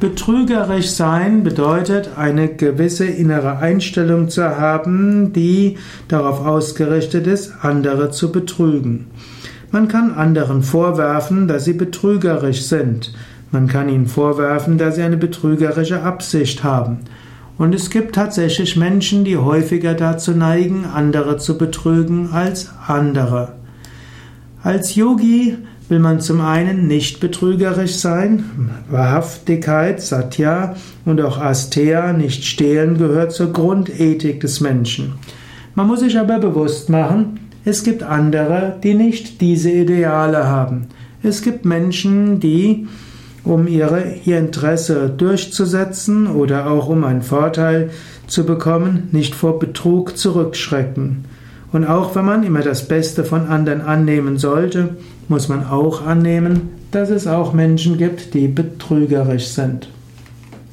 Betrügerisch sein bedeutet, eine gewisse innere Einstellung zu haben, die darauf ausgerichtet ist, andere zu betrügen. Man kann anderen vorwerfen, dass sie betrügerisch sind. Man kann ihnen vorwerfen, dass sie eine betrügerische Absicht haben. Und es gibt tatsächlich Menschen, die häufiger dazu neigen, andere zu betrügen als andere. Als Yogi will man zum einen nicht betrügerisch sein, Wahrhaftigkeit, Satya und auch Asteya, nicht stehlen, gehört zur Grundethik des Menschen. Man muss sich aber bewusst machen, es gibt andere, die nicht diese Ideale haben. Es gibt Menschen, die, um ihre, ihr Interesse durchzusetzen oder auch um einen Vorteil zu bekommen, nicht vor Betrug zurückschrecken. Und auch wenn man immer das Beste von anderen annehmen sollte, muss man auch annehmen, dass es auch Menschen gibt, die betrügerisch sind.